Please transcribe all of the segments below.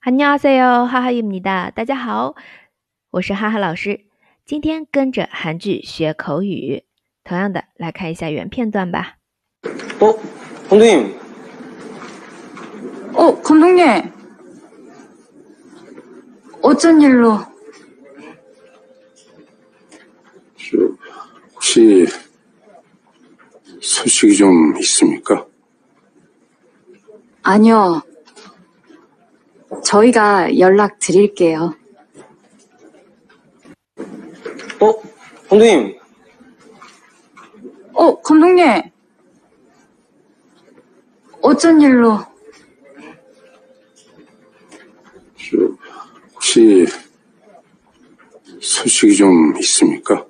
안녕하세요，哈哈입니다。大家好，我是哈哈老师。今天跟着韩剧学口语，同样的来看一下原片段吧。 어? 감독님, 어, 감독님. 어쩐 일로? 저, 혹시 소식이 좀 있습니까? 아니요. 저희가 연락 드릴게요. 어? 감독님, 어, 감독님. 어쩐 일로? 저, 혹시 소식이 좀 있습니까?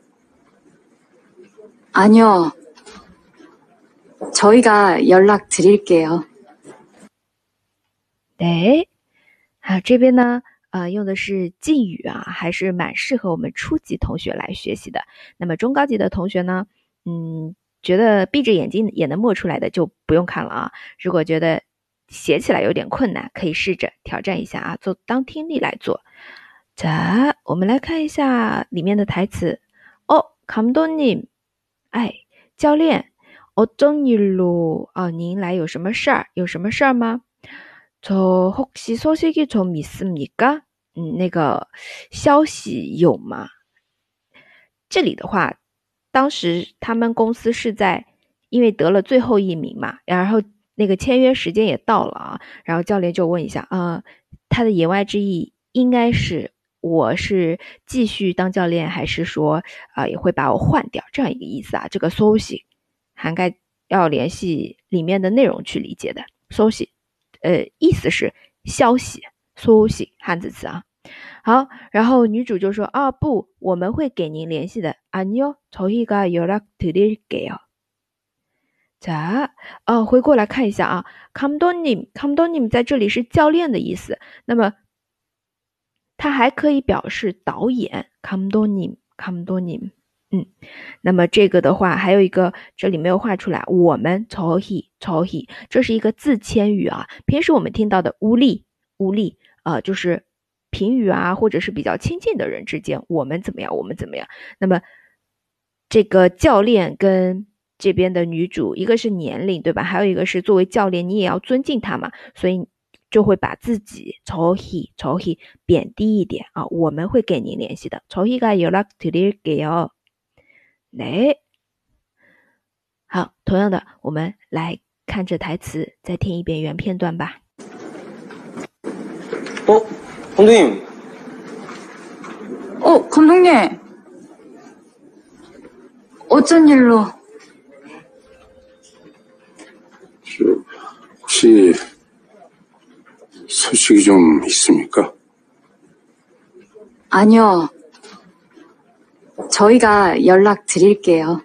아니요. 저희가 연락 드릴게요. 对，好，这边呢，呃，用的是敬语啊，还是蛮适合我们初级同学来学习的。那么中高级的同学呢，嗯，觉得闭着眼睛也能默出来的就不用看了啊。如果觉得写起来有点困难，可以试着挑战一下啊，做当听力来做。자，我们来看一下里面的台词。哦，감독님，哎，教练，어쩐일로啊，您来有什么事儿？有什么事儿吗？ 저 혹시 소식이 좀 있습니까? 嗯，那个消息有吗？这里的话，当时他们公司是在因为得了最后一名嘛，然后那个签约时间也到了啊，然后教练就问一下，呃，他的言外之意应该是我是继续当教练，还是说啊、也会把我换掉这样一个意思啊？这个消息涵盖要联系里面的内容去理解的消息。 呃，意思是消息，消息汉字词啊。好，然后女主就说啊，不，我们会给您联系的。아니요저희가연락드릴게요。 자， 哦，回过来看一下啊，감독님감독님在这里是教练的意思。那么，它还可以表示导演，감독님감독님。 嗯那么这个的话还有一个这里没有画出来我们从 he 从 he 这是一个自谦语啊。平时我们听到的乌力乌力啊就是平语啊或者是比较亲近的人之间我们怎么样我们怎么样。那么这个教练跟这边的女主一个是年龄对吧？还有一个是作为教练你也要尊敬他嘛所以就会把自己从 he 从 he 贬低一点啊我们会给您联系的。从 he 有 y o luck today girl 来，好，同样的，我们来看这台词，再听一遍原片段吧。 어? 감독님, 어, 감독님. 어쩐 일로? 저, 혹시 소식이 좀 있습니까? 아니요. 저희가 연락 드릴게요.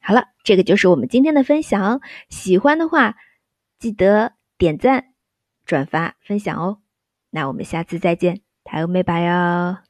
好了，这个就是我们今天的分享。喜欢的话，记得点赞、转发、分享哦。那我们下次再见，台欧美拜哟。